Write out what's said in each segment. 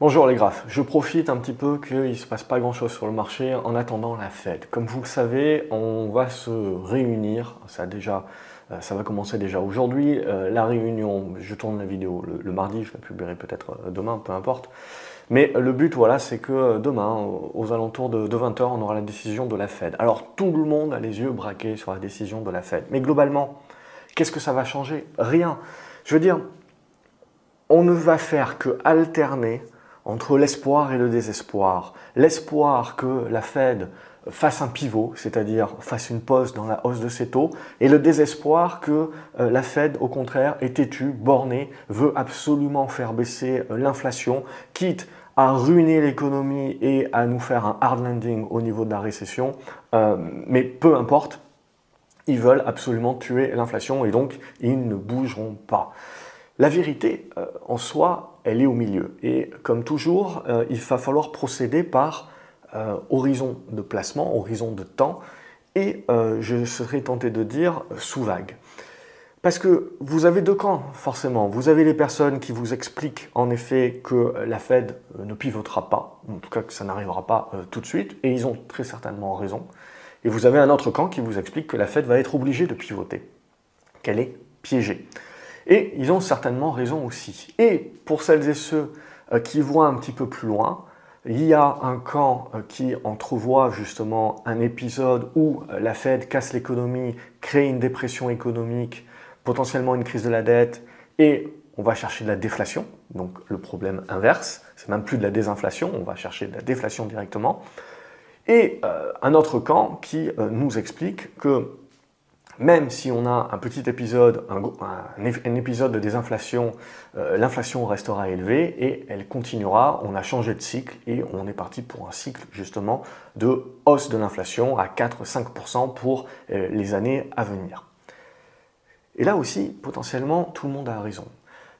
Bonjour les graphes, je profite un petit peu qu'il ne se passe pas grand chose sur le marché en attendant la Fed. Comme vous le savez, on va se réunir, ça, déjà, euh, ça va commencer déjà aujourd'hui, euh, la réunion, je tourne la vidéo le, mardi, je la publierai peut-être euh, demain, peu importe. Mais le but, voilà, c'est que demain, aux alentours de, 20h, on aura la décision de la Fed. Alors tout le monde a les yeux braqués sur la décision de la Fed. Mais globalement, qu'est-ce que ça va changer? Rien. Je veux dire, on ne va faire que alterner entre l'espoir et le désespoir. L'espoir que la Fed fasse un pivot, c'est-à-dire fasse une pause dans la hausse de ses taux, et le désespoir que euh, la Fed, au contraire, est têtue, bornée, veut absolument faire baisser euh, l'inflation, quitte à ruiner l'économie et à nous faire un hard landing au niveau de la récession. Euh, mais peu importe, ils veulent absolument tuer l'inflation et donc ils ne bougeront pas. La vérité, en soi, elle est au milieu. Et comme toujours, euh, il va falloir procéder par euh, horizon de placement, horizon de temps, et euh, je serais tenté de dire sous vague. Parce que vous avez deux camps, forcément. Vous avez les personnes qui vous expliquent en effet que la Fed ne pivotera pas, en tout cas que ça n'arrivera pas tout de suite, et ils ont très certainement raison. Et vous avez un autre camp qui vous explique que la Fed va être obligée de pivoter, qu'elle est piégée. Et ils ont certainement raison aussi. Et pour celles et ceux euh, qui voient un petit peu plus loin, il y a un camp euh, qui entrevoit justement un épisode où euh, la Fed casse l'économie, crée une dépression économique, potentiellement une crise de la dette, et on va chercher de la déflation, donc le problème inverse, c'est même plus de la désinflation, on va chercher de la déflation directement. Et un autre camp qui nous explique que même si on a un petit épisode, un, épisode de désinflation, euh, l'inflation restera élevée et elle continuera. On a changé de cycle et on est parti pour un cycle justement de hausse de l'inflation à 4-5% pour euh, les années à venir. Et là aussi, potentiellement, tout le monde a raison.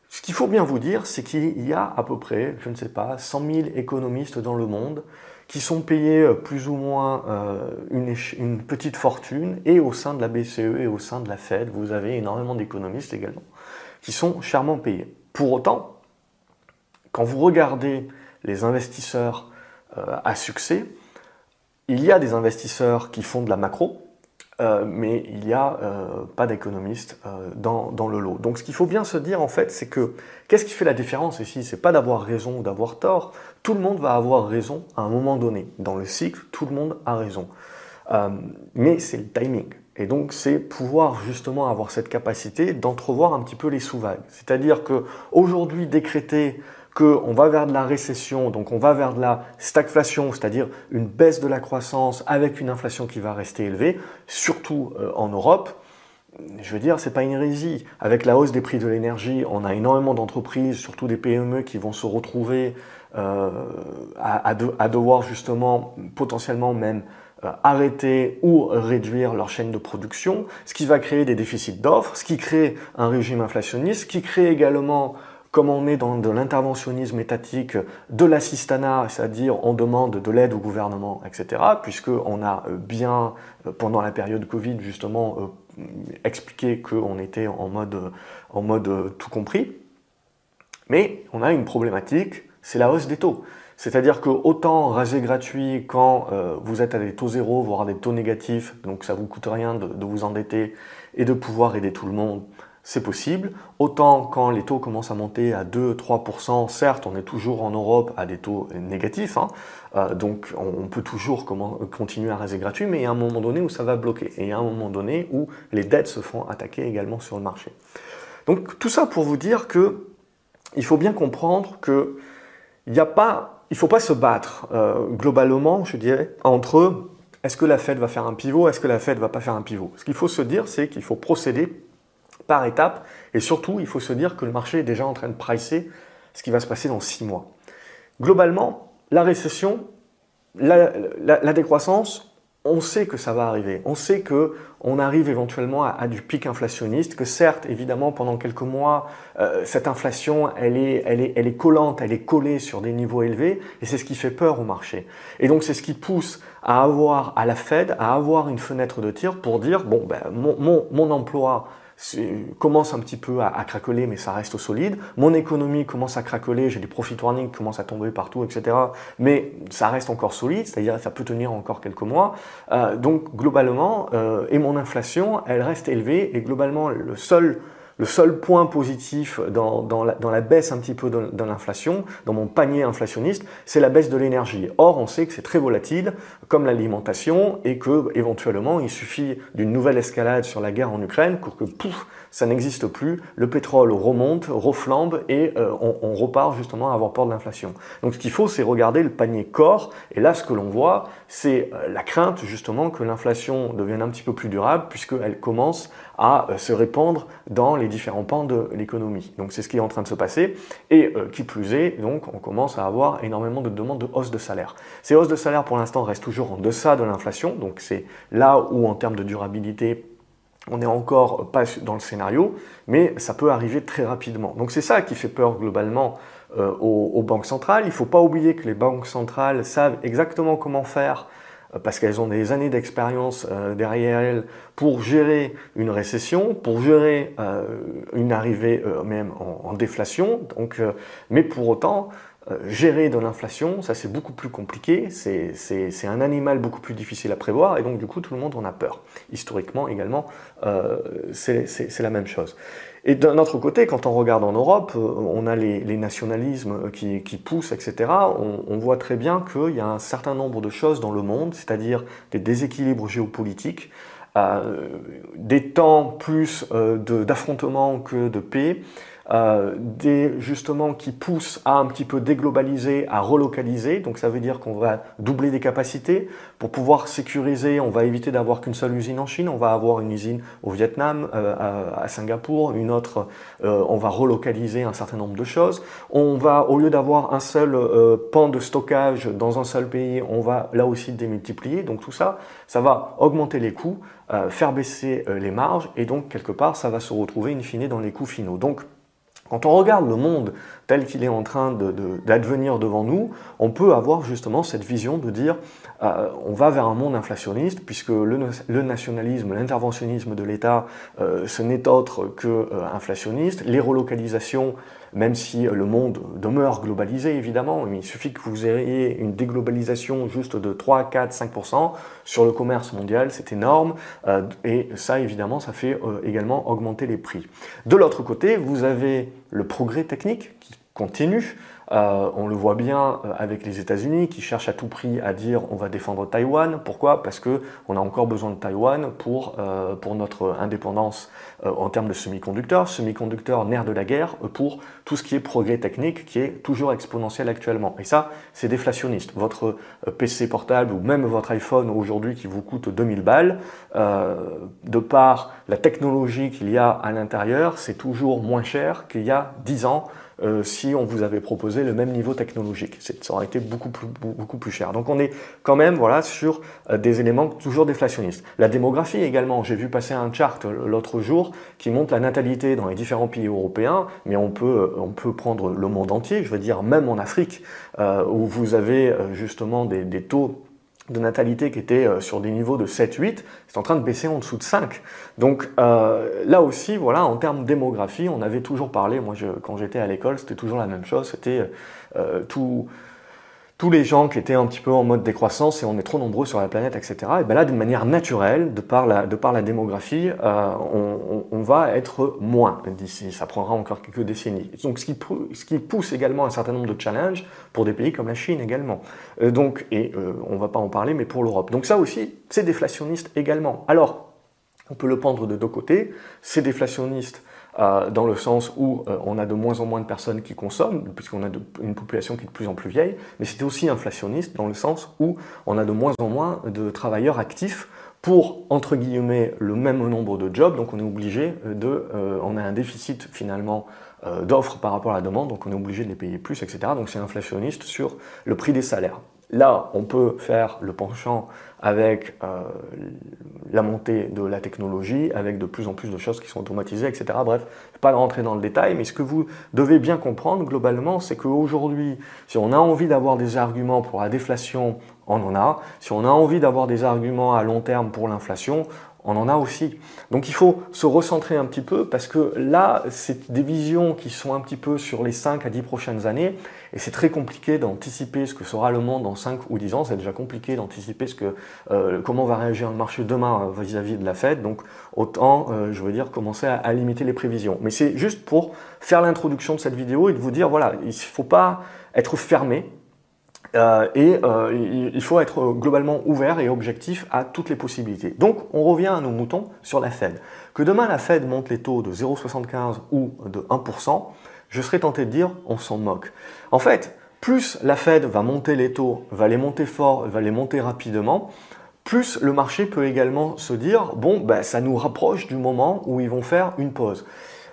Ce qu'il faut bien vous dire, c'est qu'il y a à peu près, je ne sais pas, 100 000 économistes dans le monde qui sont payés euh, plus ou moins euh, une, petite fortune, et au sein de la BCE et au sein de la Fed, vous avez énormément d'économistes également, qui sont chèrement payés. Pour autant, quand vous regardez les investisseurs euh, à succès, il y a des investisseurs qui font de la macro, euh, mais il n'y a euh, pas d'économiste euh, dans, dans, le lot. Donc ce qu'il faut bien se dire en fait, c'est que qu'est-ce qui fait la différence ici? C'est pas d'avoir raison ou d'avoir tort. Tout le monde va avoir raison à un moment donné. Dans le cycle, tout le monde a raison. mais c'est le timing. Et donc c'est pouvoir justement avoir cette capacité d'entrevoir un petit peu les sous-vagues. C'est-à-dire que aujourd'hui décréter qu'on va vers de la récession, donc on va vers de la stagflation, c'est-à-dire une baisse de la croissance avec une inflation qui va rester élevée, surtout euh, en Europe. Je veux dire, c'est pas une hérésie. Avec la hausse des prix de l'énergie, on a énormément d'entreprises, surtout des PME, qui vont se retrouver euh, à, devoir justement, potentiellement même, euh, arrêter ou réduire leur chaîne de production, ce qui va créer des déficits d'offres, ce qui crée un régime inflationniste, ce qui crée également comme on est dans de l'interventionnisme étatique, de l'assistanat, c'est-à-dire on demande de l'aide au gouvernement, etc., puisqu'on a euh, bien, euh, pendant la période Covid, justement, euh, expliqué qu'on était en mode, en mode tout compris. Mais on a une problématique, c'est la hausse des taux. C'est-à-dire que autant raser gratuit quand vous êtes à des taux zéro, voire des taux négatifs, donc ça vous coûte rien de vous endetter et de pouvoir aider tout le monde, c'est possible. Autant quand les taux commencent à monter à 2-3%, certes, on est toujours en Europe à des taux négatifs, hein. euh, donc on, peut toujours continuer à raser gratuit, mais il y a un moment donné où ça va bloquer, et il y a un moment donné où les dettes se font attaquer également sur le marché. Donc tout ça pour vous dire que il faut bien comprendre que il faut pas se battre euh, globalement, je dirais, entre est-ce que la Fed va faire un pivot, est-ce que la Fed va pas faire un pivot. Ce qu'il faut se dire, c'est qu'il faut procéder par étapes. Et surtout, il faut se dire que le marché est déjà en train de pricer ce qui va se passer dans six mois. Globalement, la récession, la, décroissance, on sait que ça va arriver. On sait que on arrive éventuellement à, du pic inflationniste, que certes, évidemment, pendant quelques mois, euh, cette inflation, elle est, elle, est, elle est collante, elle est collée sur des niveaux élevés, et c'est ce qui fait peur au marché. Et donc, c'est ce qui pousse à avoir, à la Fed, à avoir une fenêtre de tir pour dire, bon, ben, mon, mon emploi commence un petit peu à, craqueler, mais ça reste solide. Mon économie commence à craqueler, j'ai des profit warnings qui commencent à tomber partout, etc. Mais ça reste encore solide, c'est-à-dire ça peut tenir encore quelques mois. Euh, donc globalement, euh, et mon inflation, elle reste élevée, et globalement, le seul le seul point positif dans, la, baisse un petit peu de, l'inflation, dans mon panier inflationniste, c'est la baisse de l'énergie. Or, on sait que c'est très volatile, comme l'alimentation, et que éventuellement, il suffit d'une nouvelle escalade sur la guerre en Ukraine pour que pouf, ça n'existe plus, le pétrole remonte, reflambe et euh, on, repart justement à avoir peur de l'inflation. Donc ce qu'il faut, c'est regarder le panier corps, et là ce que l'on voit, c'est euh, la crainte justement que l'inflation devienne un petit peu plus durable puisqu'elle commence à euh, se répandre dans les différents pans de l'économie. Donc c'est ce qui est en train de se passer, et qui plus est, donc on commence à avoir énormément de demandes de hausse de salaire. Ces hausses de salaire pour l'instant restent toujours en deçà de l'inflation, donc c'est là où en termes de durabilité, on n'est encore pas dans le scénario, mais ça peut arriver très rapidement. Donc c'est ça qui fait peur globalement euh, aux, banques centrales. Il ne faut pas oublier que les banques centrales savent exactement comment faire euh, parce qu'elles ont des années d'expérience euh, derrière elles pour gérer une récession, pour gérer une arrivée même en, en déflation. Donc, mais pour autant, gérer de l'inflation, ça c'est beaucoup plus compliqué, c'est un animal beaucoup plus difficile à prévoir et donc du coup tout le monde en a peur. Historiquement également, euh, c'est la même chose. Et d'un autre côté, quand on regarde en Europe, euh, on a les, nationalismes qui, poussent, etc. On, voit très bien qu'il y a un certain nombre de choses dans le monde, c'est-à-dire des déséquilibres géopolitiques, des temps plus d'affrontements que de paix, euh, des, justement qui poussent à un petit peu déglobaliser, à relocaliser. Donc ça veut dire qu'on va doubler des capacités pour pouvoir sécuriser. On va éviter d'avoir qu'une seule usine en Chine. On va avoir une usine au Vietnam, euh, à, Singapour, une autre. Euh, on va relocaliser un certain nombre de choses. On va, au lieu d'avoir un seul pan de stockage dans un seul pays, on va là aussi démultiplier. Donc tout ça, ça va augmenter les coûts, faire baisser les marges et donc quelque part ça va se retrouver in fine dans les coûts finaux. Donc quand on regarde le monde tel qu'il est en train d'advenir devant nous, on peut avoir justement cette vision de dire euh, on va vers un monde inflationniste puisque le, nationalisme, l'interventionnisme de l'État, euh, ce n'est autre que euh. Les relocalisations, même si le monde demeure globalisé évidemment, il suffit que vous ayez une déglobalisation juste de 3, 4, 5% sur le commerce mondial, c'est énorme, et ça évidemment ça fait également augmenter les prix. De l'autre côté, vous avez le progrès technique qui continue. Euh, on le voit bien euh, avec les États-Unis qui cherchent à tout prix à dire on va défendre Taïwan. Pourquoi? Parce qu'on a encore besoin de Taïwan pour, euh, pour notre indépendance en termes de semi-conducteurs. Semi-conducteurs, nerf de la guerre pour tout ce qui est progrès technique qui est toujours exponentiel actuellement. Et ça, c'est déflationniste. Votre PC portable ou même votre iPhone aujourd'hui qui vous coûte 2000 balles, de par la technologie qu'il y a à l'intérieur, c'est toujours moins cher qu'il y a 10 ans euh, si on vous avait proposé le même niveau technologique. Ça aurait été beaucoup plus, cher. Donc on est quand même voilà, sur euh, des éléments toujours déflationnistes. La démographie également, j'ai vu passer un chart l'autre jour qui montre la natalité dans les différents pays européens, mais on peut, on peut prendre le monde entier, je veux dire même en Afrique, euh, où vous avez justement des taux de natalité qui était euh, sur des niveaux de 7-8, c'est en train de baisser en dessous de 5. Donc euh, là aussi, voilà, en termes démographie, on avait toujours parlé, moi quand j'étais à l'école, c'était toujours la même chose, c'était euh, tout, tous les gens qui étaient un petit peu en mode décroissance et on est trop nombreux sur la planète, etc. Et bien là, d'une manière naturelle, de par la, de par la démographie, euh, on, va être moins d'ici. Ça prendra encore quelques décennies. Donc, ce qui, pousse également un certain nombre de challenges pour des pays comme la Chine également. Euh, donc, et euh, on va pas en parler, mais pour l'Europe. Donc ça aussi, c'est déflationniste également. Alors, on peut le prendre de deux côtés. C'est déflationniste euh, dans le sens où euh, on a de moins en moins de personnes qui consomment, puisqu'on a une population qui est de plus en plus vieille, mais c'était aussi inflationniste dans le sens où on a de moins en moins de travailleurs actifs pour, entre guillemets, le même nombre de jobs, donc on est obligé de... Euh, on a un déficit finalement d'offres par rapport à la demande, donc on est obligé de les payer plus, etc. Donc c'est inflationniste sur le prix des salaires. Là, on peut faire le penchant avec euh, la montée de la technologie, avec de plus en plus de choses qui sont automatisées, etc. Bref, pas rentrer dans le détail, mais ce que vous devez bien comprendre globalement, c'est qu'aujourd'hui, si on a envie d'avoir des arguments pour la déflation, on en a. Si on a envie d'avoir des arguments à long terme pour l'inflation, on en a aussi. Donc il faut se recentrer un petit peu parce que là, c'est des visions qui sont un petit peu sur les 5 à 10 prochaines années et c'est très compliqué d'anticiper ce que sera le monde dans 5 ou 10 ans. C'est déjà compliqué d'anticiper ce que, euh, comment va réagir le marché demain euh, vis-à-vis de la Fed. Donc autant, euh, je veux dire, commencer à, limiter les prévisions. Mais c'est juste pour faire l'introduction de cette vidéo et de vous dire, voilà, il faut pas être fermé euh, et euh, il faut être globalement ouvert et objectif à toutes les possibilités. Donc on revient à nos moutons sur la Fed. Que demain la Fed monte les taux de 0,75 ou de 1%, je serais tenté de dire on s'en moque. En fait, plus la Fed va monter les taux, va les monter fort, va les monter rapidement, plus le marché peut également se dire bon, ben, ça nous rapproche du moment où ils vont faire une pause.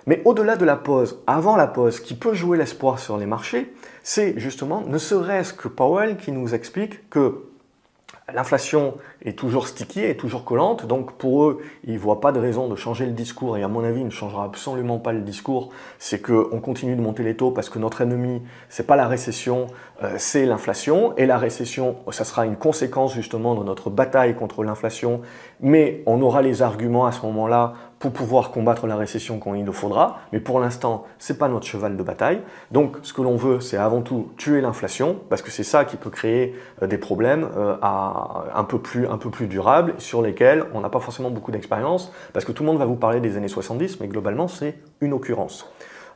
Mais au-delà de la pause, avant la pause, qui peut jouer l'espoir sur les marchés, c'est justement ne serait-ce que Powell qui nous explique que l'inflation est toujours sticky, est toujours collante, donc pour eux, ils ne voient pas de raison de changer le discours, et à mon avis, il ne changera absolument pas le discours, c'est qu'on continue de monter les taux parce que notre ennemi, c'est pas la récession, euh, c'est l'inflation, et la récession, ça sera une conséquence justement de notre bataille contre l'inflation, mais on aura les arguments à ce moment-là pour pouvoir combattre la récession quand il le faudra, mais pour l'instant, c'est pas notre cheval de bataille. Donc, ce que l'on veut, c'est avant tout tuer l'inflation, parce que c'est ça qui peut créer euh, des problèmes euh, un peu plus un peu plus durables, sur lesquels on n'a pas forcément beaucoup d'expérience, parce que tout le monde va vous parler des années 70, mais globalement, c'est une occurrence.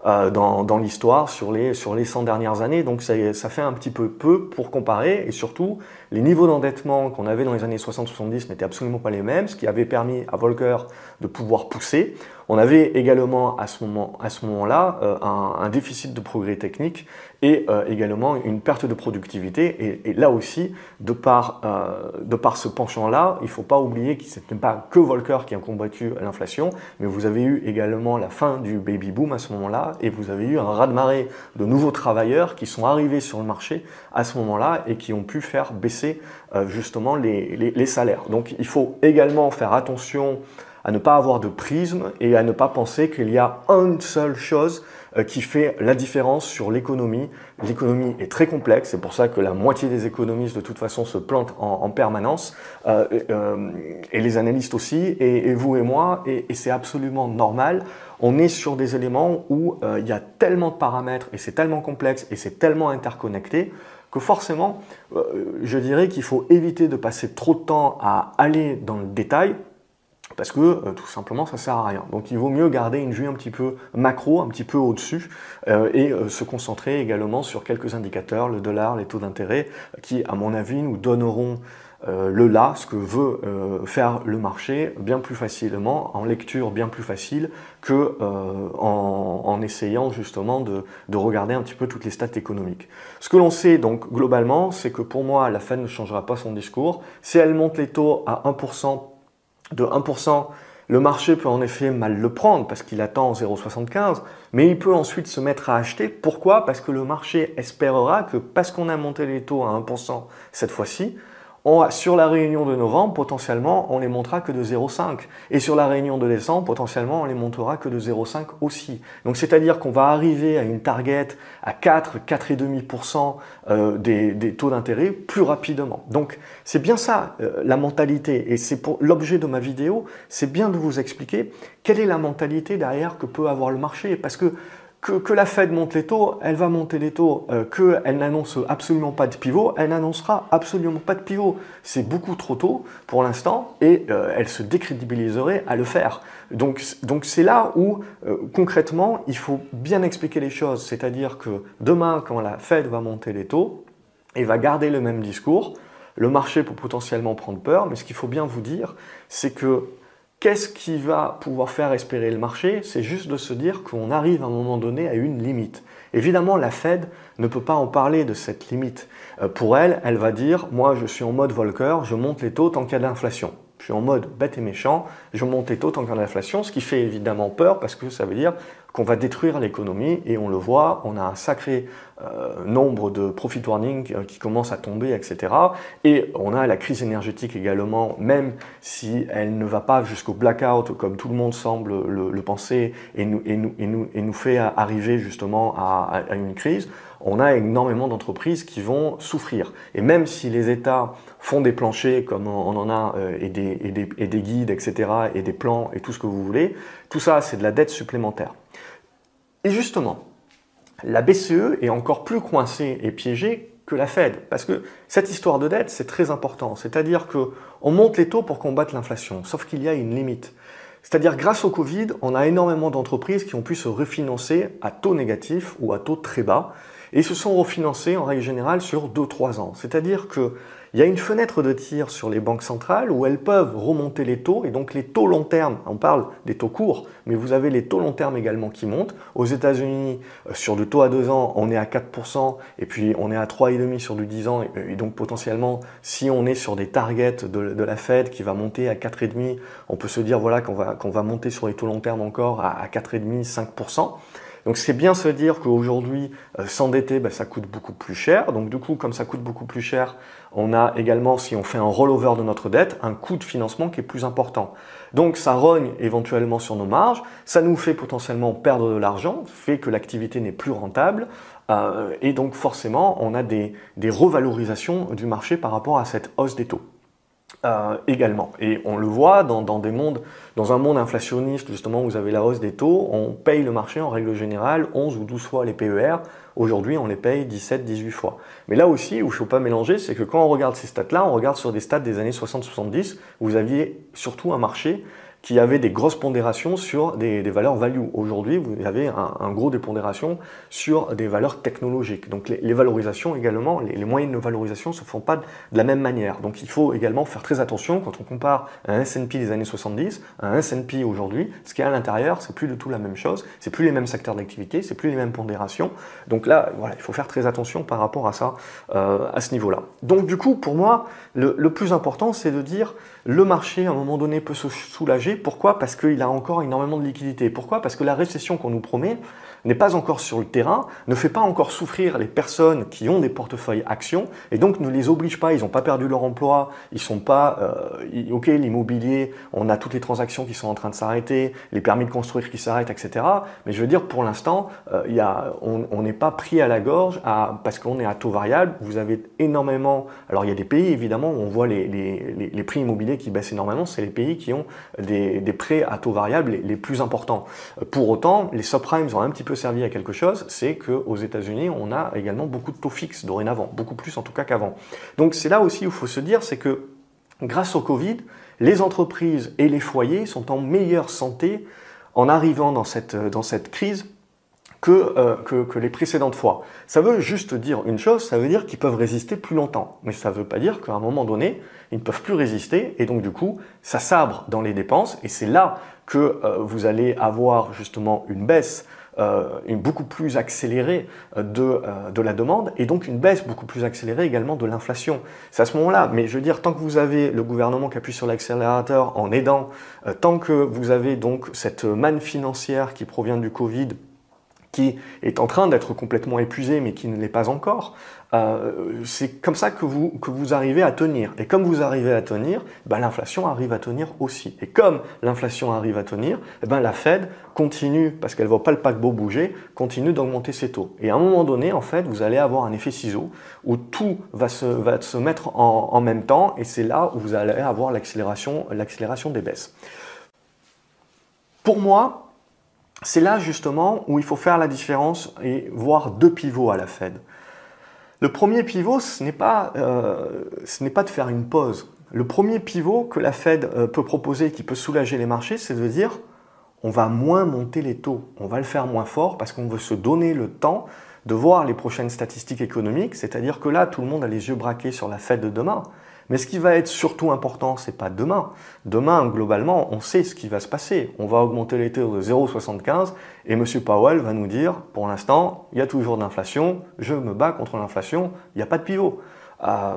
Euh, dans, l'histoire sur les, sur les 100 dernières années. Donc ça, ça, fait un petit peu peu pour comparer et surtout les niveaux d'endettement qu'on avait dans les années 60-70 n'étaient absolument pas les mêmes, ce qui avait permis à Volcker de pouvoir pousser. On avait également à ce moment-là euh, un, déficit de progrès technique et euh, également une perte de productivité. Et, là aussi, de par, euh, de par ce penchant-là, il ne faut pas oublier que ce n'est pas que Volcker qui a combattu l'inflation, mais vous avez eu également la fin du baby boom à ce moment-là et vous avez eu un raz-de-marée de nouveaux travailleurs qui sont arrivés sur le marché à ce moment-là et qui ont pu faire baisser justement les, salaires. Donc il faut également faire attention à ne pas avoir de prisme et à ne pas penser qu'il y a une seule chose euh, qui fait la différence sur l'économie. L'économie est très complexe, c'est pour ça que la moitié des économistes de toute façon se plantent en, permanence, euh, euh, et les analystes aussi, et, vous et moi, et, c'est absolument normal. On est sur des éléments où il y a tellement de paramètres, et c'est tellement complexe, et c'est tellement interconnecté, forcément, je dirais qu'il faut éviter de passer trop de temps à aller dans le détail parce que euh, tout simplement ça sert à rien. Donc il vaut mieux garder une vue un petit peu macro, un petit peu au-dessus, euh, et euh, se concentrer également sur quelques indicateurs, le dollar, les taux d'intérêt, qui à mon avis nous donneront le là, ce que veut faire le marché, bien plus facilement, en lecture bien plus facile que en, essayant justement de, de, regarder un petit peu toutes les stats économiques. Ce que l'on sait donc globalement, c'est que pour moi la Fed ne changera pas son discours. Si elle monte les taux à 1%, de 1%, le marché peut en effet mal le prendre parce qu'il attend 0,75, mais il peut ensuite se mettre à acheter. Pourquoi? Parce que le marché espérera que parce qu'on a monté les taux à 1% cette fois-ci, sur la réunion de novembre, potentiellement, on les montera que de 0,5. Et sur la réunion de décembre, potentiellement, on les montera que de 0,5 aussi. Donc, c'est-à-dire qu'on va arriver à une target à 4, 4,5% euh, des, des, taux d'intérêt plus rapidement. Donc, c'est bien ça, euh, la mentalité. Et c'est pour l'objet de ma vidéo, c'est bien de vous expliquer quelle est la mentalité derrière que peut avoir le marché. Parce que que, la Fed monte les taux, elle va monter les taux, euh, qu'elle n'annonce absolument pas de pivot, elle n'annoncera absolument pas de pivot. C'est beaucoup trop tôt pour l'instant et euh, elle se décrédibiliserait à le faire. Donc c'est là où euh, concrètement il faut bien expliquer les choses, c'est-à-dire que demain quand la Fed va monter les taux et va garder le même discours, le marché peut potentiellement prendre peur, mais ce qu'il faut bien vous dire, c'est que Qu'est-ce qui va pouvoir faire espérer le marché? C'est juste de se dire qu'on arrive à un moment donné à une limite. Évidemment, la Fed ne peut pas en parler de cette limite. Euh, pour elle, elle va dire, moi je suis en mode Volcker, je monte les taux tant qu'il y Je suis en mode bête et méchant, je monte les taux tant qu'il y l'inflation, ce qui fait évidemment peur parce que ça veut dire qu'on va détruire l'économie et on le voit, on a un sacré euh, nombre de profit warning euh, qui commencent à tomber, etc. Et on a la crise énergétique également, même si elle ne va pas jusqu'au blackout comme tout le monde semble le, penser et nous, fait arriver justement à une crise, on a énormément d'entreprises qui vont souffrir. Et même si les États font des planchers comme on en a euh, et, des, guides, etc., et des plans et tout ce que vous voulez, tout ça c'est de la dette supplémentaire. Et justement, la BCE est encore plus coincée et piégée que la Fed. Parce que cette histoire de dette, c'est très important. C'est-à-dire qu'on monte les taux pour combattre l'inflation, sauf qu'il y a une limite. C'est-à-dire grâce au Covid, on a énormément d'entreprises qui ont pu se refinancer à taux négatif ou à taux très bas et se sont refinancées en règle générale sur 2-3 ans. C'est-à-dire que il y a une fenêtre de tir sur les banques centrales où elles peuvent remonter les taux, et donc les taux long terme, on parle des taux courts, mais vous avez les taux long terme également qui montent. Aux États-Unis, euh, sur du taux à 2 ans, on est à 4%, et puis on est à 3,5% sur du 10 ans, et donc potentiellement, si on est sur des targets de, la Fed qui va monter à 4,5%, on peut se dire voilà, qu'on va, va monter sur les taux long terme encore à, à 4,5%, 5%. Donc c'est bien se dire qu'aujourd'hui, euh, s'endetter, bah, ça coûte beaucoup plus cher. Donc du coup, comme ça coûte beaucoup plus cher, on a également, si on fait un rollover de notre dette, un coût de financement qui est plus important. Donc ça rogne éventuellement sur nos marges, ça nous fait potentiellement perdre de l'argent, fait que l'activité n'est plus rentable, euh, et donc forcément, on a des revalorisations du marché par rapport à cette hausse des taux. Euh, également. Et on le voit dans, des mondes, dans un monde inflationniste, justement, où vous avez la hausse des taux, on paye le marché en règle générale 11 ou 12 fois les PER. Aujourd'hui, on les paye 17, 18 fois. Mais là aussi, où il ne faut pas mélanger, c'est que quand on regarde ces stats-là, on regarde sur des stats des années 60-70, où vous aviez surtout un marché qui avait des grosses pondérations sur des, valeurs value. Aujourd'hui, vous avez un, gros des pondérations sur des valeurs technologiques. Donc les, valorisations également, les, moyennes de valorisation ne se font pas de, la même manière. Donc il faut également faire très attention quand on compare un S&P des années 70 à un S&P aujourd'hui. Ce qui est à l'intérieur, c'est plus du tout la même chose. C'est plus les mêmes secteurs d'activité, c'est plus les mêmes pondérations. Donc là, voilà, il faut faire très attention par rapport à ça, euh, à ce niveau-là. Donc du coup, pour moi, le plus important, c'est de dire le marché, à un moment donné, peut se soulager. Pourquoi? Parce qu'il a encore énormément de liquidités. Pourquoi? Parce que la récession qu'on nous promet, n'est pas encore sur le terrain, ne fait pas encore souffrir les personnes qui ont des portefeuilles actions et donc ne les oblige pas, ils n'ont pas perdu leur emploi, ils sont pas, euh, ok l'immobilier, on a toutes les transactions qui sont en train de s'arrêter, les permis de construire qui s'arrêtent, etc. Mais je veux dire pour l'instant, euh, on n'est pas pris à la gorge parce qu'on est à taux variable, vous avez énormément, alors il y a des pays évidemment où on voit les, prix immobiliers qui baissent énormément, c'est les pays qui ont des, prêts à taux variable les, les plus importants. Pour autant, les subprimes ont un petit peu servi à quelque chose, c'est qu'aux États-Unis, on a également beaucoup de taux fixes dorénavant, beaucoup plus en tout cas qu'avant. Donc c'est là aussi où il faut se dire, c'est que grâce au Covid, les entreprises et les foyers sont en meilleure santé en arrivant dans cette, dans cette crise que, euh, que, que, les précédentes fois. Ça veut juste dire une chose, ça veut dire qu'ils peuvent résister plus longtemps. Mais ça ne veut pas dire qu'à un moment donné, ils ne peuvent plus résister et donc du coup, ça sabre dans les dépenses et c'est là que euh, vous allez avoir justement une baisse euh, une beaucoup plus accélérée euh, de, euh, de, la demande et donc une baisse beaucoup plus accélérée également de l'inflation. C'est à ce moment-là, mais je veux dire, tant que vous avez le gouvernement qui appuie sur l'accélérateur en aidant, tant que vous avez donc cette manne financière qui provient du Covid qui est en train d'être complètement épuisé mais qui ne l'est pas encore, euh, c'est comme ça que vous, que vous arrivez à tenir. Et comme vous arrivez à tenir, ben, l'inflation arrive à tenir aussi. Et comme l'inflation arrive à tenir, eh ben, la Fed continue, parce qu'elle ne voit pas le paquebot bouger, continue d'augmenter ses taux. Et à un moment donné, en fait, vous allez avoir un effet ciseau où tout va se, va se mettre en, en même temps et c'est là où vous allez avoir l'accélération des baisses. Pour moi, c'est là justement où il faut faire la différence et voir deux pivots à la Fed. Le premier pivot, ce n'est pas, euh, de faire une pause. Le premier pivot que la Fed euh, peut proposer, qui peut soulager les marchés, c'est de dire on va moins monter les taux, on va le faire moins fort parce qu'on veut se donner le temps de voir les prochaines statistiques économiques, c'est-à-dire que là, tout le monde a les yeux braqués sur la Fed de demain. Mais ce qui va être surtout important, c'est pas demain. Demain, globalement, on sait ce qui va se passer. On va augmenter les taux de 0,75 et M. Powell va nous dire, pour l'instant, il y a toujours d'inflation, je me bats contre l'inflation, il n'y a pas de pivot. Euh,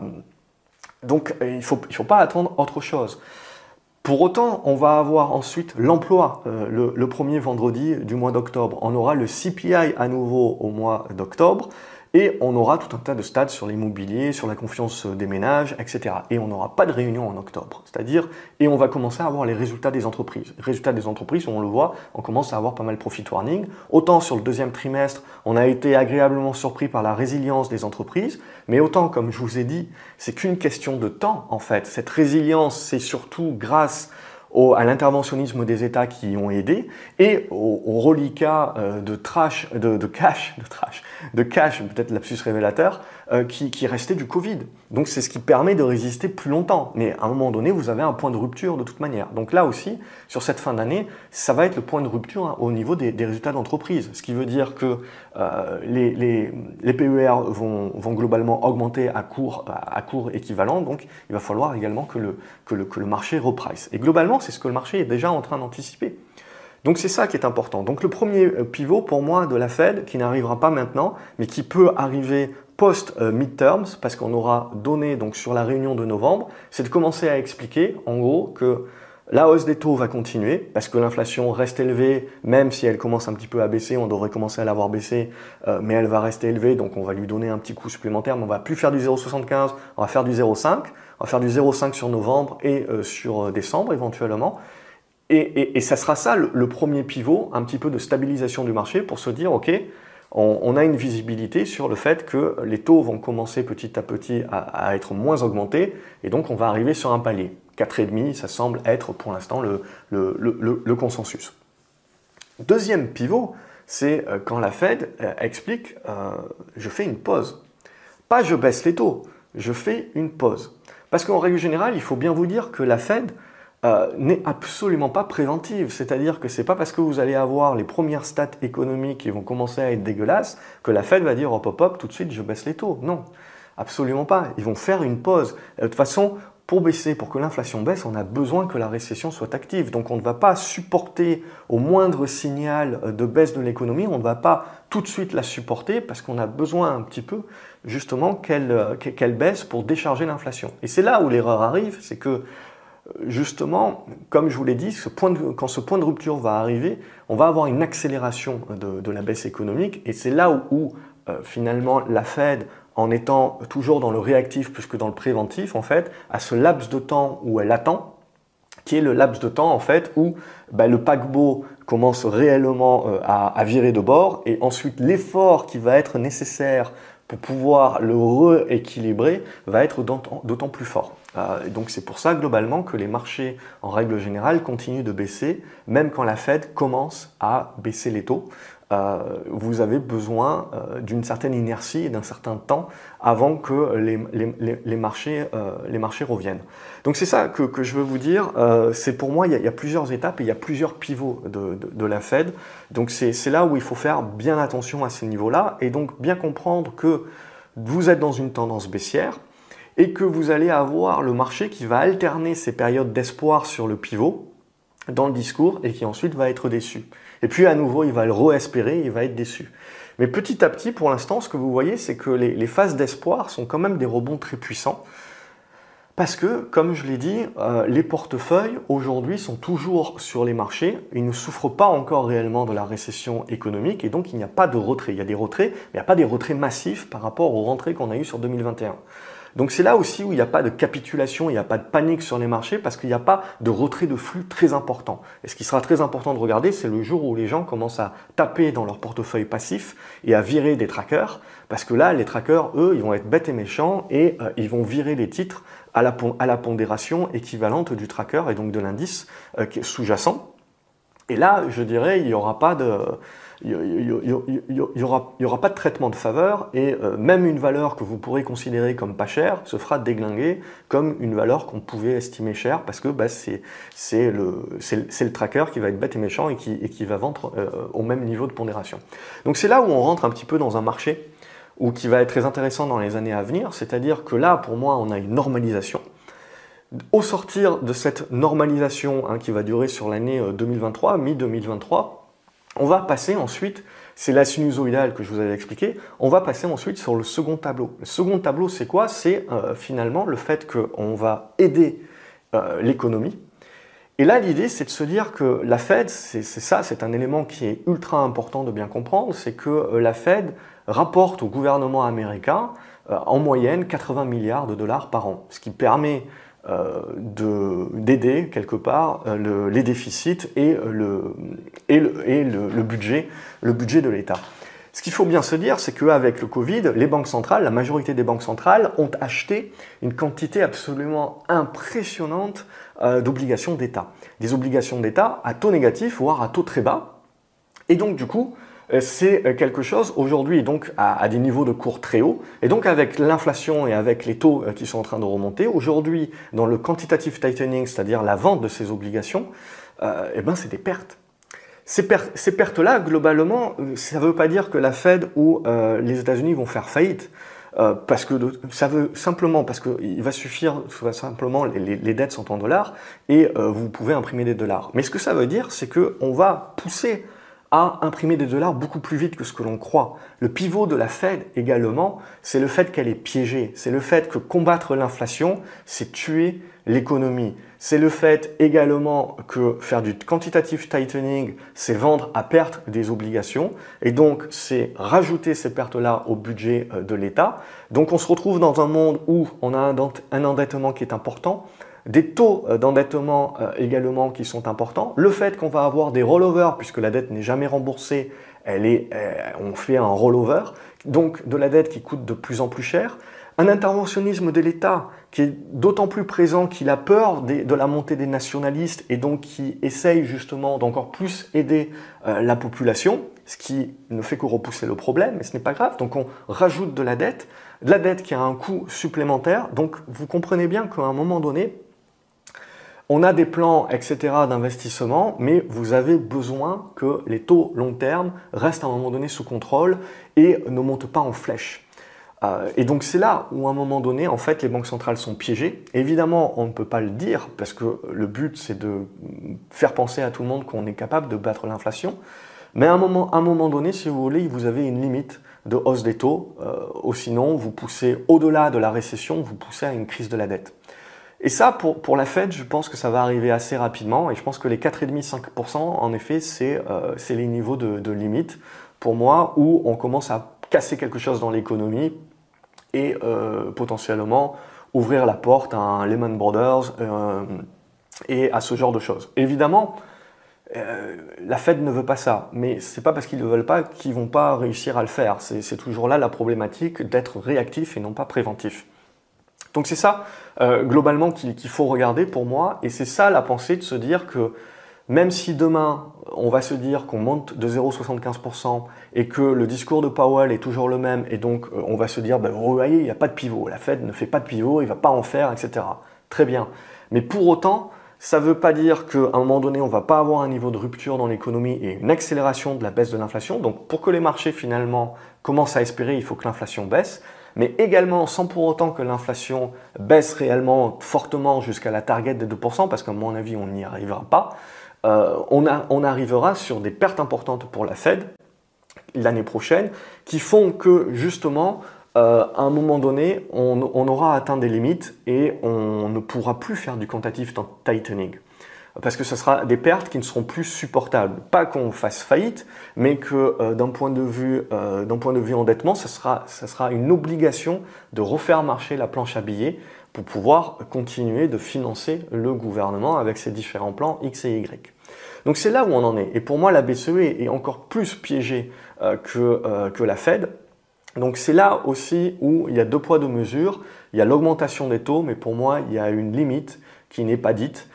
donc, il ne faut, il faut pas attendre autre chose. Pour autant, on va avoir ensuite l'emploi le, le, premier vendredi du mois d'octobre. On aura le CPI à nouveau au mois d'octobre. Et on aura tout un tas de stades sur l'immobilier, sur la confiance des ménages, etc. Et on n'aura pas de réunion en octobre. C'est-à-dire, et on va commencer à avoir les résultats des entreprises. Résultats des entreprises, on le voit, on commence à avoir pas mal profit warning. Autant sur le deuxième trimestre, on a été agréablement surpris par la résilience des entreprises, mais autant, comme je vous ai dit, c'est qu'une question de temps, en fait. Cette résilience, c'est surtout grâce l'interventionnisme des États qui y ont aidé et au, au reliquat euh, de trash, de, de, cash, de trash, de cash, peut-être lapsus révélateur, euh, qui, qui restait du Covid. Donc c'est ce qui permet de résister plus longtemps. Mais à un moment donné, vous avez un point de rupture de toute manière. Donc là aussi, sur cette fin d'année, ça va être le point de rupture hein, au niveau des, des résultats d'entreprise. Ce qui veut dire que euh, les, les, les, PER vont, vont, globalement augmenter à court, à court équivalent. Donc il va falloir également que le, que le, que le marché reprice. Et globalement, c'est ce que le marché est déjà en train d'anticiper. Donc c'est ça qui est important. Donc le premier euh, pivot pour moi de la Fed, qui n'arrivera pas maintenant, mais qui peut arriver post-midterms, parce qu'on aura donné donc sur la réunion de novembre, c'est de commencer à expliquer en gros que la hausse des taux va continuer parce que l'inflation reste élevée, même si elle commence un petit peu à baisser, on devrait commencer à l'avoir baissé, euh, mais elle va rester élevée, donc on va lui donner un petit coup supplémentaire, mais on va plus faire du 0,75, on va faire du 0,5, on va faire du 0,5 sur novembre et euh, sur euh, décembre éventuellement. Et, et, ça sera ça le, premier pivot, un petit peu de stabilisation du marché pour se dire, ok, on, a une visibilité sur le fait que les taux vont commencer petit à petit à, être moins augmentés et donc on va arriver sur un palier. 4,5, ça semble être pour l'instant le, consensus. Deuxième pivot, c'est euh, quand la Fed euh, explique euh, je fais une pause. Pas je baisse les taux, je fais une pause. Parce qu'en règle générale, il faut bien vous dire que la Fed, euh, n'est absolument pas préventive. C'est-à-dire que c'est pas parce que vous allez avoir les premières stats économiques qui vont commencer à être dégueulasses que la Fed va dire hop hop hop tout de suite je baisse les taux. Non, absolument pas. Ils vont faire une pause. De toute façon, pour baisser, pour que l'inflation baisse, on a besoin que la récession soit active. Donc on ne va pas supporter au moindre signal de baisse de l'économie, on ne va pas tout de suite la supporter parce qu'on a besoin un petit peu justement qu'elle baisse pour décharger l'inflation. Et c'est là où l'erreur arrive, c'est que justement, comme je vous l'ai dit, quand ce point de rupture va arriver, on va avoir une accélération de, la baisse économique et c'est là où, euh, finalement la Fed, en étant toujours dans le réactif plus que dans le préventif, en fait, a ce laps de temps où elle attend, qui est le laps de temps en fait où bah, le paquebot commence réellement euh, à, virer de bord et ensuite l'effort qui va être nécessaire pour pouvoir le rééquilibrer va être d'autant plus fort. Euh, donc c'est pour ça globalement que les marchés en règle générale continuent de baisser, même quand la Fed commence à baisser les taux. Euh, vous avez besoin euh, d'une certaine inertie et d'un certain temps avant que les, marchés, les marchés, reviennent. Donc c'est ça que, je veux vous dire. c'est pour moi, il y, a, plusieurs étapes et il y a plusieurs pivots de, de la Fed. Donc c'est là où il faut faire bien attention à ces niveaux-là et donc bien comprendre que vous êtes dans une tendance baissière et que vous allez avoir le marché qui va alterner ces périodes d'espoir sur le pivot dans le discours et qui ensuite va être déçu. Et puis à nouveau, il va le re-espérer, il va être déçu. Mais petit à petit, pour l'instant, ce que vous voyez, c'est que les, phases d'espoir sont quand même des rebonds très puissants. Parce que, comme je l'ai dit, euh, les portefeuilles aujourd'hui sont toujours sur les marchés. Ils ne souffrent pas encore réellement de la récession économique et donc il n'y a pas de retrait. Il y a des retraits, mais il n'y a pas des retraits massifs par rapport aux rentrées qu'on a eues sur 2021. Donc c'est là aussi où il n'y a pas de capitulation, il n'y a pas de panique sur les marchés parce qu'il n'y a pas de retrait de flux très important. Et ce qui sera très important de regarder, c'est le jour où les gens commencent à taper dans leur portefeuille passif et à virer des trackers parce que là, les trackers, eux, ils vont être bêtes et méchants et euh, ils vont virer les titres à la, pondération équivalente du tracker et donc de l'indice euh, sous-jacent. Et là, je dirais, il n'y aura pas de il n'y aura, pas de traitement de faveur et euh, même une valeur que vous pourrez considérer comme pas chère se fera déglinguer comme une valeur qu'on pouvait estimer chère parce que bah, c'est le, tracker qui va être bête et méchant et qui, et qui va vendre euh, au même niveau de pondération. Donc c'est là où on rentre un petit peu dans un marché ou qui va être très intéressant dans les années à venir, c'est-à-dire que là, pour moi, on a une normalisation. Au sortir de cette normalisation hein, qui va durer sur l'année 2023, euh, mi-2023, on va passer ensuite, c'est la sinusoïdale que je vous avais expliqué, on va passer ensuite sur le second tableau. Le second tableau, c'est quoi? C'est euh, finalement le fait qu'on va aider euh, l'économie Et là, l'idée, c'est de se dire que la Fed, c'est ça, c'est un élément qui est ultra important de bien comprendre, c'est que euh, la Fed rapporte au gouvernement américain en moyenne 80 milliards de dollars par an, ce qui permet d'aider quelque part les déficits et, le, et, le, budget, le budget de l'État. Ce qu'il faut bien se dire, c'est qu'avec le Covid, les banques centrales, la majorité des banques centrales, ont acheté une quantité absolument impressionnante euh, d'obligations d'État. Des obligations d'État à taux négatif, voire à taux très bas. Et donc, du coup, euh, c'est euh, quelque chose aujourd'hui donc à, des niveaux de cours très hauts. Et donc avec l'inflation et avec les taux qui sont en train de remonter, aujourd'hui dans le quantitative tightening, c'est-à-dire la vente de ces obligations, eh ben c'est des pertes. Ces, pertes-là, globalement, ça ne veut pas dire que la Fed ou euh, les États-Unis vont faire faillite. Euh, parce que ça veut simplement parce qu'il va suffire simplement les, dettes sont en dollars et euh, vous pouvez imprimer des dollars. Mais ce que ça veut dire, c'est qu'on va pousser à imprimer des dollars beaucoup plus vite que ce que l'on croit. Le pivot de la Fed également, c'est le fait qu'elle est piégée. C'est le fait que combattre l'inflation, c'est tuer l'économie. C'est le fait également que faire du quantitative tightening, c'est vendre à perte des obligations. Et donc, c'est rajouter ces pertes-là au budget euh, de l'État. Donc, on se retrouve dans un monde où on a un endettement qui est important des taux euh, d'endettement euh, également qui sont importants, le fait qu'on va avoir des rollovers, puisque la dette n'est jamais remboursée, elle est, euh, on fait un rollover, donc de la dette qui coûte de plus en plus cher, un interventionnisme de l'État qui est d'autant plus présent qu'il a peur de la montée des nationalistes et donc qui essaye justement d'encore plus aider la population, ce qui ne fait que repousser le problème, mais ce n'est pas grave, donc on rajoute de la dette, de la dette qui a un coût supplémentaire, donc vous comprenez bien qu'à un moment donné, on a des plans, etc., d'investissement, mais vous avez besoin que les taux long terme restent à un moment donné sous contrôle et ne montent pas en flèche. Euh, et donc c'est là où à un moment donné, en fait, les banques centrales sont piégées. Évidemment, on ne peut pas le dire parce que le but, c'est de faire penser à tout le monde qu'on est capable de battre l'inflation. Mais à un moment, donné, si vous voulez, vous avez une limite de hausse des taux, euh, ou sinon vous poussez au-delà de la récession, vous poussez à une crise de la dette. Et ça, pour, pour, la Fed, je pense que ça va arriver assez rapidement. Et je pense que les 4,5-5%, en effet, euh, c'est les niveaux de, de, limite pour moi où on commence à casser quelque chose dans l'économie et euh, potentiellement ouvrir la porte à un Lehman Brothers euh, et à ce genre de choses. Évidemment, la Fed ne veut pas ça, mais c'est pas parce qu'ils ne veulent pas qu'ils vont pas réussir à le faire. C'est toujours là la problématique d'être réactif et non pas préventif. Donc c'est ça, euh, globalement, qu'il faut regarder pour moi, et c'est ça la pensée de se dire que même si demain, on va se dire qu'on monte de 0,75% et que le discours de Powell est toujours le même, et donc euh, on va se dire, ben, vous voyez, il n'y a pas de pivot, la Fed ne fait pas de pivot, il ne va pas en faire, etc. Très bien. Mais pour autant, ça ne veut pas dire qu'à un moment donné, on ne va pas avoir un niveau de rupture dans l'économie et une accélération de la baisse de l'inflation. Donc pour que les marchés finalement commencent à espérer, il faut que l'inflation baisse mais également sans pour autant que l'inflation baisse réellement fortement jusqu'à la target des 2%, parce qu'à mon avis, on n'y arrivera pas, euh, on, arrivera sur des pertes importantes pour la Fed l'année prochaine, qui font que justement, euh, à un moment donné, on, on, aura atteint des limites et on ne pourra plus faire du quantitative tightening parce que ce sera des pertes qui ne seront plus supportables. Pas qu'on fasse faillite, mais que euh, d'un point de vue euh, point de vue endettement, ce sera, sera une obligation de refaire marcher la planche à billets pour pouvoir continuer de financer le gouvernement avec ses différents plans X et Y. Donc c'est là où on en est. Et pour moi, la BCE est encore plus piégée euh, que, que la Fed. Donc c'est là aussi où il y a deux poids, deux mesures. Il y a l'augmentation des taux, mais pour moi, il y a une limite qui n'est pas dite.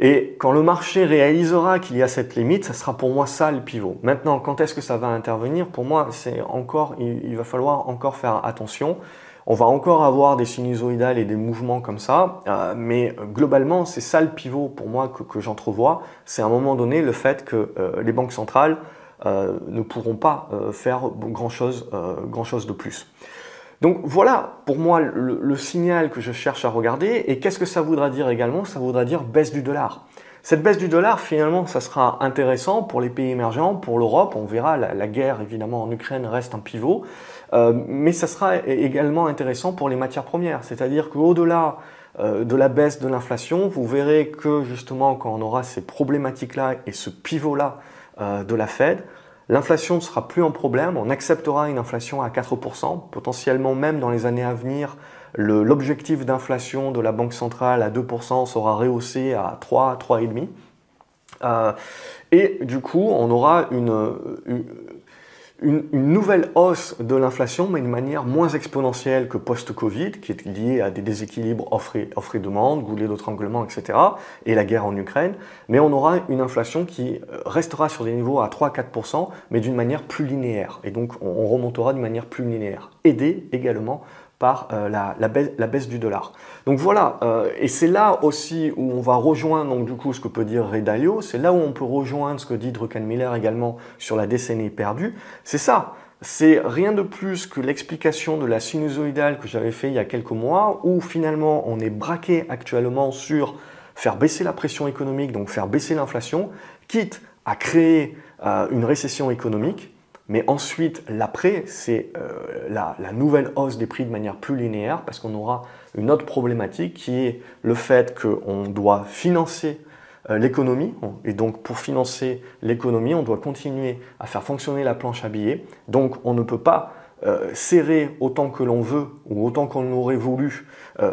Et quand le marché réalisera qu'il y a cette limite, ça sera pour moi ça le pivot. Maintenant, quand est-ce que ça va intervenir? Pour moi, c'est encore, il, va falloir encore faire attention. On va encore avoir des sinusoïdales et des mouvements comme ça, euh, mais globalement, c'est ça le pivot pour moi que, j'entrevois. C'est à un moment donné le fait que euh, les banques centrales euh, ne pourront pas faire grand chose, grand chose de plus. Donc voilà pour moi le, signal que je cherche à regarder. Et qu'est-ce que ça voudra dire également? Ça voudra dire baisse du dollar. Cette baisse du dollar, finalement, ça sera intéressant pour les pays émergents, pour l'Europe. On verra, la, guerre, évidemment, en Ukraine reste un pivot. Euh, mais ça sera également intéressant pour les matières premières. C'est-à-dire qu'au-delà de la baisse de l'inflation, vous verrez que justement quand on aura ces problématiques-là et ce pivot-là de la Fed, l'inflation ne sera plus un problème, on acceptera une inflation à 4%, potentiellement même dans les années à venir, l'objectif d'inflation de la Banque centrale à 2% sera rehaussé à 3, 3,5%. Euh, et du coup, on aura une, une, nouvelle hausse de l'inflation, mais de manière moins exponentielle que post-Covid, qui est liée à des déséquilibres offre et, demande, goulet d'étranglement, etc., et la guerre en Ukraine. Mais on aura une inflation qui restera sur des niveaux à 3-4%, mais d'une manière plus linéaire. Et donc, on remontera d'une manière plus linéaire, aidée également par euh, la, baisse, du dollar. Donc voilà, euh, et c'est là aussi où on va rejoindre donc, du coup ce que peut dire Ray Dalio, c'est là où on peut rejoindre ce que dit Druckenmiller également sur la décennie perdue. C'est ça, c'est rien de plus que l'explication de la sinusoïdale que j'avais fait il y a quelques mois, où finalement on est braqué actuellement sur faire baisser la pression économique, donc faire baisser l'inflation, quitte à créer euh, une récession économique. Mais ensuite, l'après, c'est euh, la, nouvelle hausse des prix de manière plus linéaire, parce qu'on aura une autre problématique qui est le fait qu'on doit financer euh, l'économie. Et donc, pour financer l'économie, on doit continuer à faire fonctionner la planche à billets. Donc, on ne peut pas euh, serrer autant que l'on veut, ou autant qu'on aurait voulu,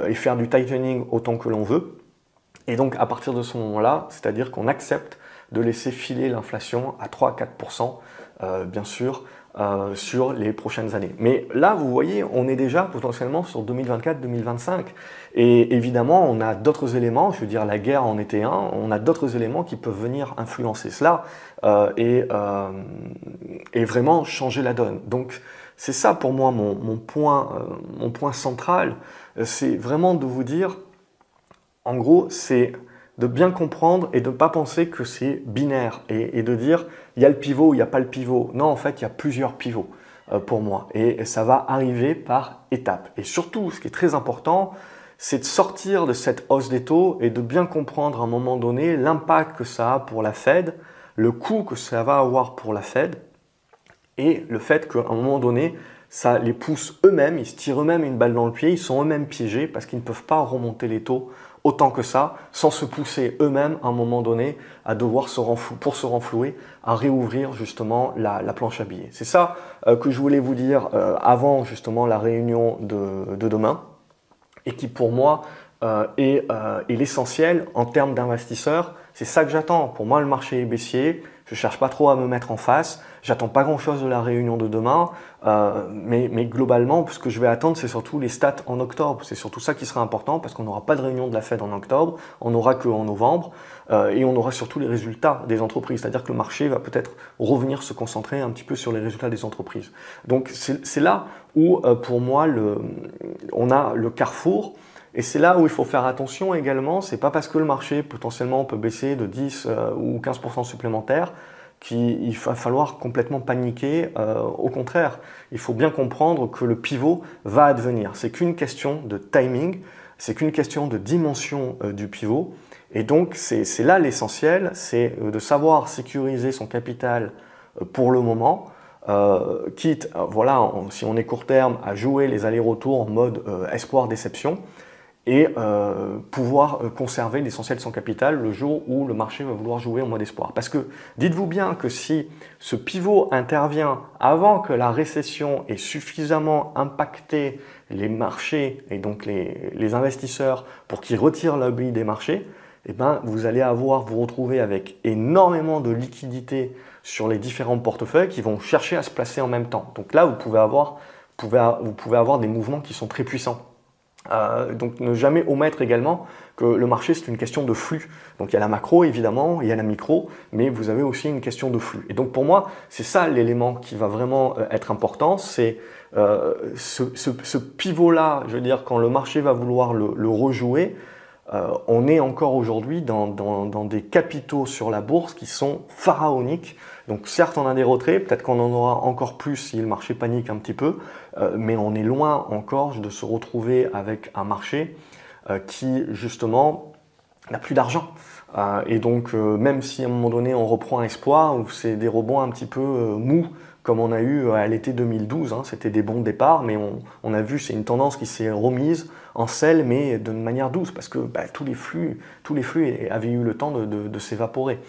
et faire du tightening autant que l'on veut. Et donc, à partir de ce moment-là, c'est-à-dire qu'on accepte de laisser filer l'inflation à 3-4%, euh, bien sûr, euh, sur les prochaines années. Mais là, vous voyez, on est déjà potentiellement sur 2024-2025. Et évidemment, on a d'autres éléments, je veux dire, la guerre en était un, on a d'autres éléments qui peuvent venir influencer cela euh, et, et, vraiment changer la donne. Donc, c'est ça pour moi mon point, mon point central, c'est vraiment de vous dire, en gros, c'est de bien comprendre et de ne pas penser que c'est binaire et, de dire il y a le pivot, il n'y a pas le pivot. Non, en fait, il y a plusieurs pivots euh, pour moi et ça va arriver par étapes. Et surtout, ce qui est très important, c'est de sortir de cette hausse des taux et de bien comprendre à un moment donné l'impact que ça a pour la Fed, le coût que ça va avoir pour la Fed et le fait qu'à un moment donné, ça les pousse eux-mêmes, ils se tirent eux-mêmes une balle dans le pied, ils sont eux-mêmes piégés parce qu'ils ne peuvent pas remonter les taux autant que ça, sans se pousser eux-mêmes à un moment donné à devoir se pour se renflouer, à réouvrir justement la, planche à billets. C'est ça euh, que je voulais vous dire euh, avant justement la réunion de, demain et qui pour moi euh, est, est l'essentiel en termes d'investisseurs. C'est ça que j'attends. Pour moi, le marché est baissier. Je cherche pas trop à me mettre en face. J'attends pas grand-chose de la réunion de demain, euh, mais, mais, globalement, ce que je vais attendre, c'est surtout les stats en octobre. C'est surtout ça qui sera important parce qu'on n'aura pas de réunion de la Fed en octobre, on n'aura que en novembre, euh, et on aura surtout les résultats des entreprises. C'est-à-dire que le marché va peut-être revenir se concentrer un petit peu sur les résultats des entreprises. Donc c'est là où, euh, pour moi, le, on a le carrefour. Et c'est là où il faut faire attention également, c'est pas parce que le marché potentiellement peut baisser de 10 euh, ou 15% supplémentaires qu'il va falloir complètement paniquer. Euh, au contraire, il faut bien comprendre que le pivot va advenir. C'est qu'une question de timing, c'est qu'une question de dimension euh, du pivot. Et donc c'est là l'essentiel, c'est de savoir sécuriser son capital pour le moment, quitte, voilà, si on est court terme, à jouer les allers-retours en mode espoir-déception et euh, pouvoir euh, conserver l'essentiel de son capital le jour où le marché va vouloir jouer en mode espoir. Parce que dites-vous bien que si ce pivot intervient avant que la récession ait suffisamment impacté les marchés et donc les, investisseurs pour qu'ils retirent l'abri des marchés, eh ben, vous allez avoir vous retrouver avec énormément de liquidités sur les différents portefeuilles qui vont chercher à se placer en même temps. Donc là, vous pouvez avoir, vous pouvez avoir des mouvements qui sont très puissants. Euh, donc ne jamais omettre également que le marché c'est une question de flux. Donc il y a la macro évidemment, il y a la micro, mais vous avez aussi une question de flux. Et donc pour moi c'est ça l'élément qui va vraiment euh, être important, c'est euh, ce, pivot-là, je veux dire quand le marché va vouloir le, rejouer, on est encore aujourd'hui dans, des capitaux sur la bourse qui sont pharaoniques. Donc certes, on a des retraits, peut-être qu'on en aura encore plus si le marché panique un petit peu, euh, mais on est loin encore de se retrouver avec un marché euh, qui justement n'a plus d'argent. et donc, même si à un moment donné on reprend espoir, ou c'est des rebonds un petit peu mous, comme on a eu à l'été 2012, hein, c'était des bons départs, mais on, a vu c'est une tendance qui s'est remise en selle, mais de manière douce, parce que bah, tous, les flux, tous les flux avaient eu le temps de, s'évaporer.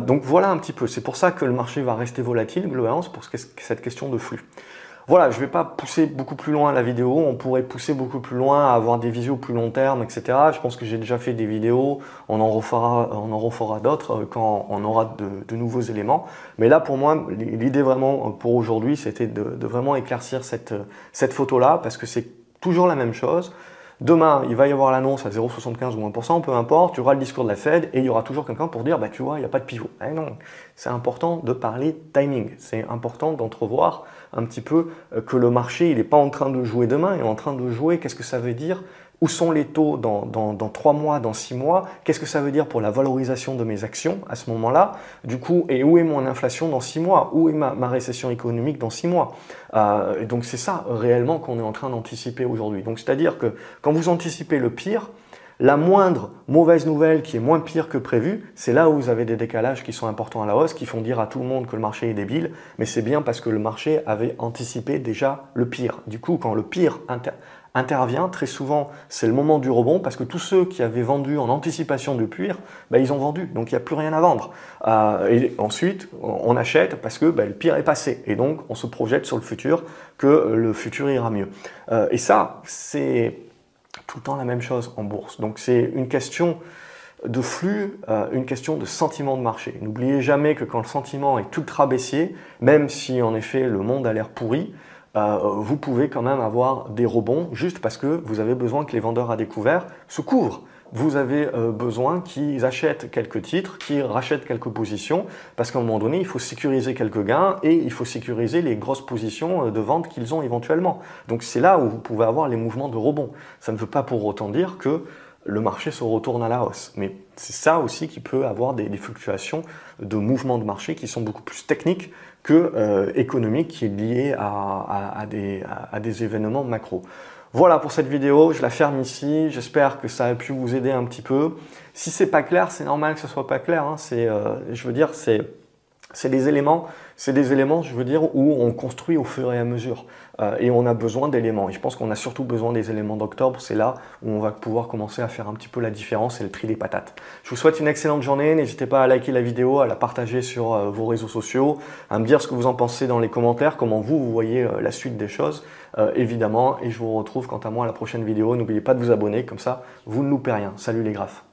donc voilà un petit peu, c'est pour ça que le marché va rester volatile globalement, pour cette question de flux. Voilà, je ne vais pas pousser beaucoup plus loin la vidéo, on pourrait pousser beaucoup plus loin, à avoir des visios plus long terme, etc. Je pense que j'ai déjà fait des vidéos, on en refera, on en refera d'autres euh, quand on aura de, nouveaux éléments. Mais là, pour moi, l'idée vraiment euh, pour aujourd'hui, c'était de, vraiment éclaircir cette, euh, cette photo-là, parce que c'est toujours la même chose. Demain, il va y avoir l'annonce à 0,75 ou 1%, peu importe, tu auras le discours de la Fed et il y aura toujours quelqu'un pour dire, bah tu vois, il n'y a pas de pivot. Eh non, c'est important de parler timing, c'est important d'entrevoir un petit peu euh, que le marché, il n'est pas en train de jouer demain, il est en train de jouer, qu'est-ce que ça veut dire où sont les taux dans, trois mois, dans six mois? Qu'est-ce que ça veut dire pour la valorisation de mes actions à ce moment-là? Du coup, et où est mon inflation dans six mois? Où est ma, récession économique dans six mois? Euh, Et donc c'est ça réellement qu'on est en train d'anticiper aujourd'hui. Donc c'est-à-dire que quand vous anticipez le pire, la moindre mauvaise nouvelle qui est moins pire que prévu, c'est là où vous avez des décalages qui sont importants à la hausse, qui font dire à tout le monde que le marché est débile, mais c'est bien parce que le marché avait anticipé déjà le pire. Du coup, quand le pire intervient, très souvent, c'est le moment du rebond parce que tous ceux qui avaient vendu en anticipation de pire, bah, ils ont vendu, donc il n'y a plus rien à vendre. Euh, et ensuite, on achète parce que bah, le pire est passé et donc on se projette sur le futur que le futur ira mieux. Euh, et ça, c'est tout le temps la même chose en bourse. Donc c'est une question de flux, euh, une question de sentiment de marché. N'oubliez jamais que quand le sentiment est ultra baissier, même si en effet le monde a l'air pourri, euh, vous pouvez quand même avoir des rebonds juste parce que vous avez besoin que les vendeurs à découvert se couvrent. Vous avez euh, besoin qu'ils achètent quelques titres, qu'ils rachètent quelques positions, parce qu'à un moment donné, il faut sécuriser quelques gains et il faut sécuriser les grosses positions euh, de vente qu'ils ont éventuellement. Donc c'est là où vous pouvez avoir les mouvements de rebond. Ça ne veut pas pour autant dire que le marché se retourne à la hausse. Mais c'est ça aussi qui peut avoir des, fluctuations de mouvements de marché qui sont beaucoup plus techniques que euh, économiques, qui est lié à, des, événements macro. Voilà pour cette vidéo, je la ferme ici. J'espère que ça a pu vous aider un petit peu. Si c'est pas clair, c'est normal que ce soit pas clair. Hein. C'est, euh, je veux dire, c'est c'est des éléments, c'est des éléments, je veux dire, où on construit au fur et à mesure. Euh, et on a besoin d'éléments. Et je pense qu'on a surtout besoin des éléments d'octobre. C'est là où on va pouvoir commencer à faire un petit peu la différence et le tri des patates. Je vous souhaite une excellente journée. N'hésitez pas à liker la vidéo, à la partager sur euh, vos réseaux sociaux, à me dire ce que vous en pensez dans les commentaires, comment vous, voyez euh, la suite des choses, évidemment. Et je vous retrouve quant à moi à la prochaine vidéo. N'oubliez pas de vous abonner, comme ça, vous ne loupez rien. Salut les graphes.